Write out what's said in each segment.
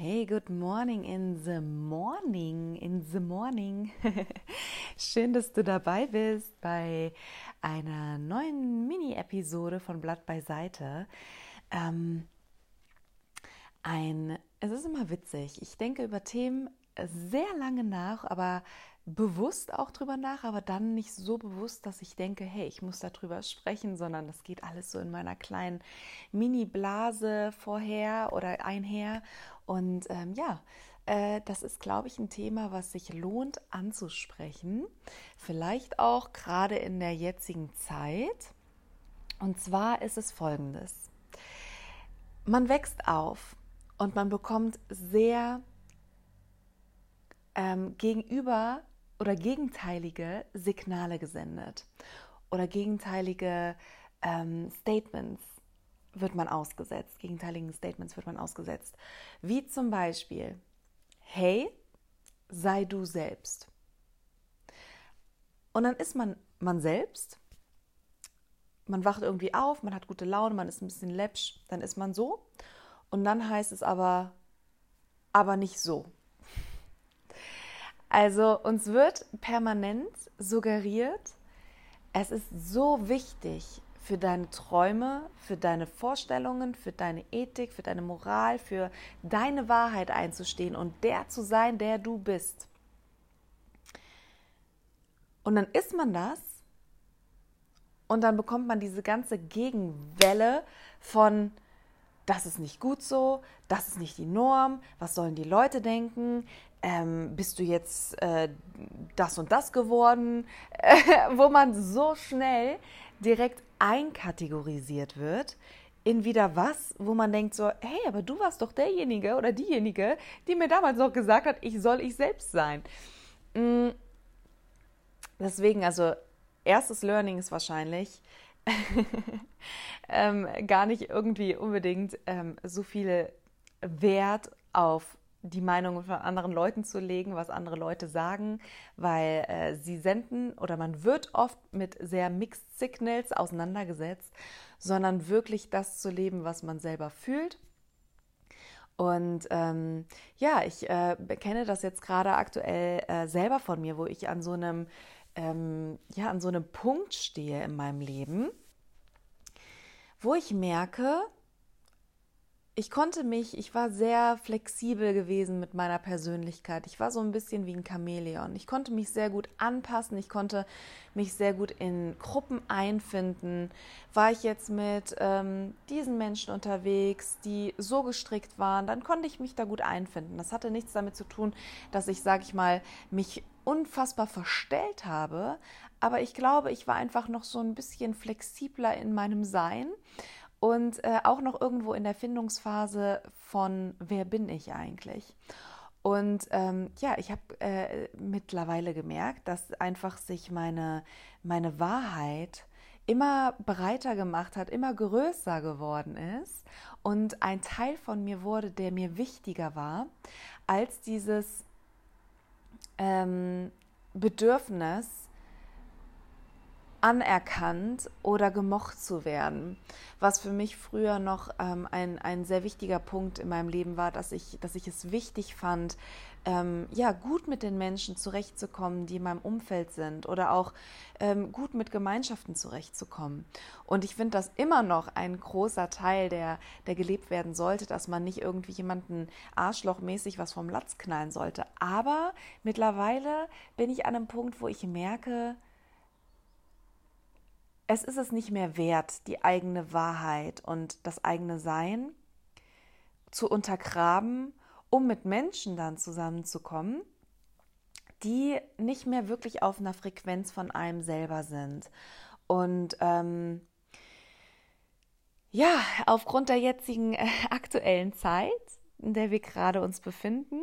Hey, good morning in the morning, in the morning. Schön, dass du dabei bist bei einer neuen Mini-Episode von Blatt beiseite. Ähm, ein, es ist immer witzig. Ich denke über Themen sehr lange nach, aber bewusst auch drüber nach, aber dann nicht so bewusst, dass ich denke, hey, ich muss darüber sprechen, sondern das geht alles so in meiner kleinen Mini-Blase vorher oder einher. Und ähm, ja, äh, das ist, glaube ich, ein Thema, was sich lohnt anzusprechen. Vielleicht auch gerade in der jetzigen Zeit. Und zwar ist es folgendes. Man wächst auf und man bekommt sehr ähm, gegenüber oder gegenteilige Signale gesendet oder gegenteilige ähm, Statements wird man ausgesetzt, gegenteiligen Statements wird man ausgesetzt. Wie zum Beispiel, hey, sei du selbst. Und dann ist man man selbst, man wacht irgendwie auf, man hat gute Laune, man ist ein bisschen läppsch, dann ist man so. Und dann heißt es aber, aber nicht so. Also uns wird permanent suggeriert, es ist so wichtig für deine Träume, für deine Vorstellungen, für deine Ethik, für deine Moral, für deine Wahrheit einzustehen und der zu sein, der du bist. Und dann ist man das und dann bekommt man diese ganze Gegenwelle von, das ist nicht gut so, das ist nicht die Norm, was sollen die Leute denken, ähm, bist du jetzt äh, das und das geworden, wo man so schnell direkt einkategorisiert wird in wieder was, wo man denkt so, hey, aber du warst doch derjenige oder diejenige, die mir damals noch gesagt hat, ich soll ich selbst sein. Mm. Deswegen, also erstes Learning ist wahrscheinlich ähm, gar nicht irgendwie unbedingt ähm, so viel Wert auf die Meinung von anderen Leuten zu legen, was andere Leute sagen, weil äh, sie senden oder man wird oft mit sehr Mixed Signals auseinandergesetzt, sondern wirklich das zu leben, was man selber fühlt. Und ähm, ja, ich äh, kenne das jetzt gerade aktuell äh, selber von mir, wo ich an so einem ähm, ja an so einem Punkt stehe in meinem Leben, wo ich merke, ich konnte mich, ich war sehr flexibel gewesen mit meiner Persönlichkeit. Ich war so ein bisschen wie ein Chamäleon. Ich konnte mich sehr gut anpassen. Ich konnte mich sehr gut in Gruppen einfinden. War ich jetzt mit ähm, diesen Menschen unterwegs, die so gestrickt waren, dann konnte ich mich da gut einfinden. Das hatte nichts damit zu tun, dass ich, sag ich mal, mich unfassbar verstellt habe. Aber ich glaube, ich war einfach noch so ein bisschen flexibler in meinem Sein und äh, auch noch irgendwo in der Findungsphase von, wer bin ich eigentlich? Und ähm, ja, ich habe äh, mittlerweile gemerkt, dass einfach sich meine, meine Wahrheit immer breiter gemacht hat, immer größer geworden ist und ein Teil von mir wurde, der mir wichtiger war als dieses ähm, Bedürfnis, anerkannt oder gemocht zu werden. Was für mich früher noch ähm, ein, ein sehr wichtiger Punkt in meinem Leben war, dass ich, dass ich es wichtig fand, ähm, ja, gut mit den Menschen zurechtzukommen, die in meinem Umfeld sind oder auch ähm, gut mit Gemeinschaften zurechtzukommen. Und ich finde das immer noch ein großer Teil, der, der gelebt werden sollte, dass man nicht irgendwie jemanden arschlochmäßig was vom Latz knallen sollte. Aber mittlerweile bin ich an einem Punkt, wo ich merke, es ist es nicht mehr wert, die eigene Wahrheit und das eigene Sein zu untergraben, um mit Menschen dann zusammenzukommen, die nicht mehr wirklich auf einer Frequenz von einem selber sind. Und ähm, ja, aufgrund der jetzigen äh, aktuellen Zeit, in der wir gerade uns befinden,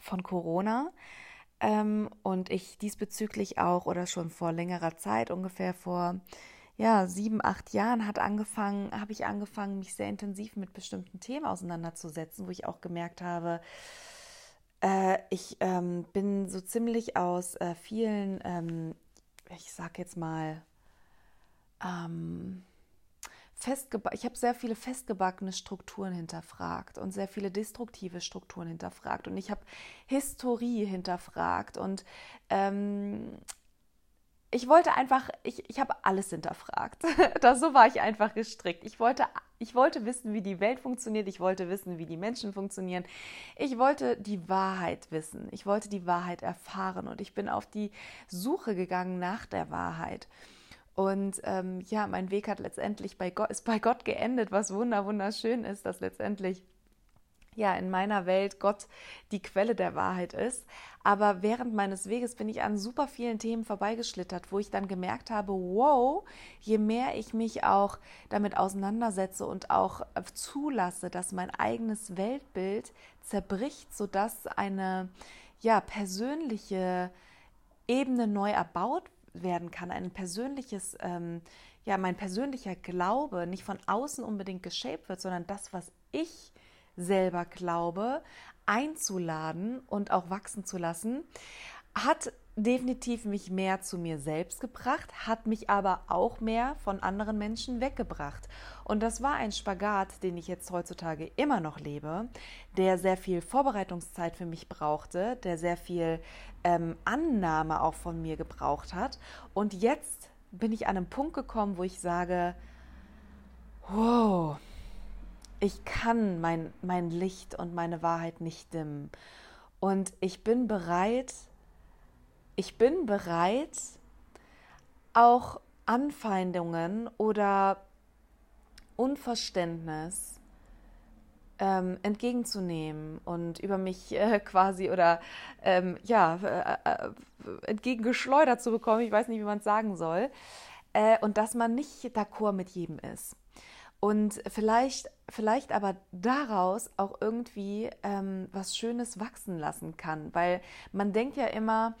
von Corona, ähm, und ich diesbezüglich auch oder schon vor längerer Zeit, ungefähr vor ja, sieben, acht Jahren hat angefangen, habe ich angefangen, mich sehr intensiv mit bestimmten Themen auseinanderzusetzen, wo ich auch gemerkt habe, äh, ich ähm, bin so ziemlich aus äh, vielen, ähm, ich sag jetzt mal, ähm, ich habe sehr viele festgebackene Strukturen hinterfragt und sehr viele destruktive Strukturen hinterfragt und ich habe Historie hinterfragt und ähm, ich wollte einfach, ich, ich habe alles hinterfragt. das, so war ich einfach gestrickt. Ich wollte, ich wollte wissen, wie die Welt funktioniert. Ich wollte wissen, wie die Menschen funktionieren. Ich wollte die Wahrheit wissen. Ich wollte die Wahrheit erfahren. Und ich bin auf die Suche gegangen nach der Wahrheit. Und ähm, ja, mein Weg hat letztendlich bei Gott, ist bei Gott geendet, was wunder, wunderschön ist, dass letztendlich ja in meiner Welt Gott die Quelle der Wahrheit ist. Aber während meines Weges bin ich an super vielen Themen vorbeigeschlittert, wo ich dann gemerkt habe, wow, je mehr ich mich auch damit auseinandersetze und auch zulasse, dass mein eigenes Weltbild zerbricht, sodass eine ja persönliche Ebene neu erbaut werden kann, ein persönliches, ähm, ja, mein persönlicher Glaube nicht von außen unbedingt geshaped wird, sondern das, was ich selber glaube, einzuladen und auch wachsen zu lassen, hat definitiv mich mehr zu mir selbst gebracht, hat mich aber auch mehr von anderen Menschen weggebracht. Und das war ein Spagat, den ich jetzt heutzutage immer noch lebe, der sehr viel Vorbereitungszeit für mich brauchte, der sehr viel ähm, Annahme auch von mir gebraucht hat. Und jetzt bin ich an einem Punkt gekommen, wo ich sage, wow, ich kann mein, mein Licht und meine Wahrheit nicht dimmen. Und ich bin bereit, ich bin bereit, auch Anfeindungen oder Unverständnis ähm, entgegenzunehmen und über mich äh, quasi oder ähm, ja äh, äh, entgegengeschleudert zu bekommen. Ich weiß nicht, wie man es sagen soll. Äh, und dass man nicht d'accord mit jedem ist und vielleicht, vielleicht aber daraus auch irgendwie ähm, was Schönes wachsen lassen kann, weil man denkt ja immer,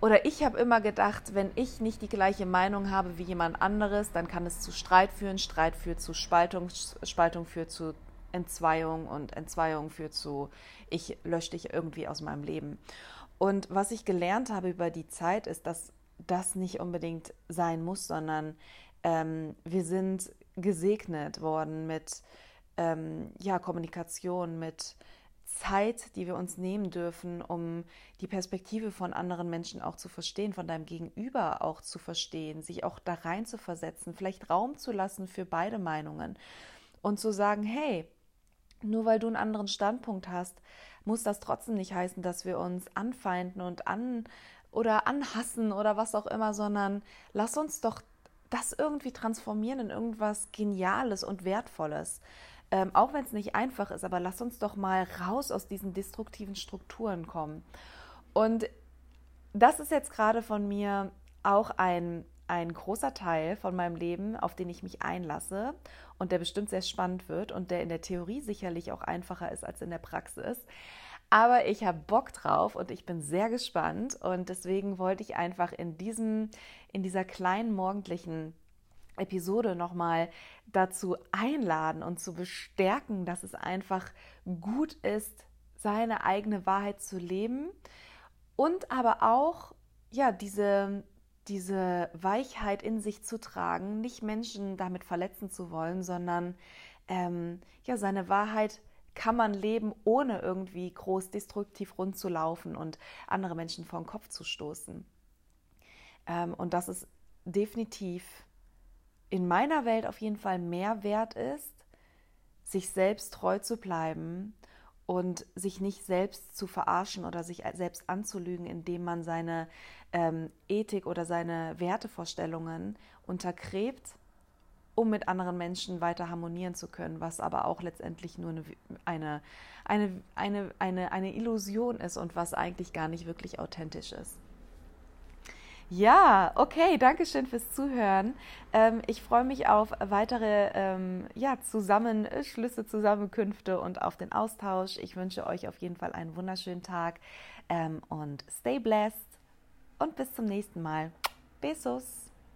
oder ich habe immer gedacht, wenn ich nicht die gleiche Meinung habe wie jemand anderes, dann kann es zu Streit führen, Streit führt zu Spaltung, Spaltung führt zu Entzweiung und Entzweiung führt zu, ich lösche dich irgendwie aus meinem Leben. Und was ich gelernt habe über die Zeit ist, dass das nicht unbedingt sein muss, sondern ähm, wir sind gesegnet worden mit ähm, ja, Kommunikation, mit Zeit, die wir uns nehmen dürfen, um die Perspektive von anderen Menschen auch zu verstehen, von deinem Gegenüber auch zu verstehen, sich auch da rein zu versetzen, vielleicht Raum zu lassen für beide Meinungen und zu sagen, hey, nur weil du einen anderen Standpunkt hast, muss das trotzdem nicht heißen, dass wir uns anfeinden und an oder anhassen oder was auch immer, sondern lass uns doch das irgendwie transformieren in irgendwas Geniales und Wertvolles. Ähm, auch wenn es nicht einfach ist, aber lass uns doch mal raus aus diesen destruktiven Strukturen kommen. Und das ist jetzt gerade von mir auch ein, ein großer Teil von meinem Leben, auf den ich mich einlasse und der bestimmt sehr spannend wird und der in der Theorie sicherlich auch einfacher ist als in der Praxis. Aber ich habe Bock drauf und ich bin sehr gespannt und deswegen wollte ich einfach in diesem, in dieser kleinen morgendlichen Episode nochmal dazu einladen und zu bestärken, dass es einfach gut ist, seine eigene Wahrheit zu leben und aber auch ja diese diese Weichheit in sich zu tragen, nicht Menschen damit verletzen zu wollen, sondern ähm, ja seine Wahrheit kann man leben, ohne irgendwie groß destruktiv rumzulaufen und andere Menschen vor den Kopf zu stoßen. Ähm, und dass es definitiv in meiner Welt auf jeden Fall mehr wert ist, sich selbst treu zu bleiben und sich nicht selbst zu verarschen oder sich selbst anzulügen, indem man seine ähm, Ethik oder seine Wertevorstellungen untergräbt um mit anderen Menschen weiter harmonieren zu können, was aber auch letztendlich nur eine, eine, eine, eine, eine, eine Illusion ist und was eigentlich gar nicht wirklich authentisch ist. Ja, okay, danke schön fürs Zuhören. Ähm, ich freue mich auf weitere ähm, ja, Zusammenschlüsse, Zusammenkünfte und auf den Austausch. Ich wünsche euch auf jeden Fall einen wunderschönen Tag ähm, und stay blessed und bis zum nächsten Mal. Besos.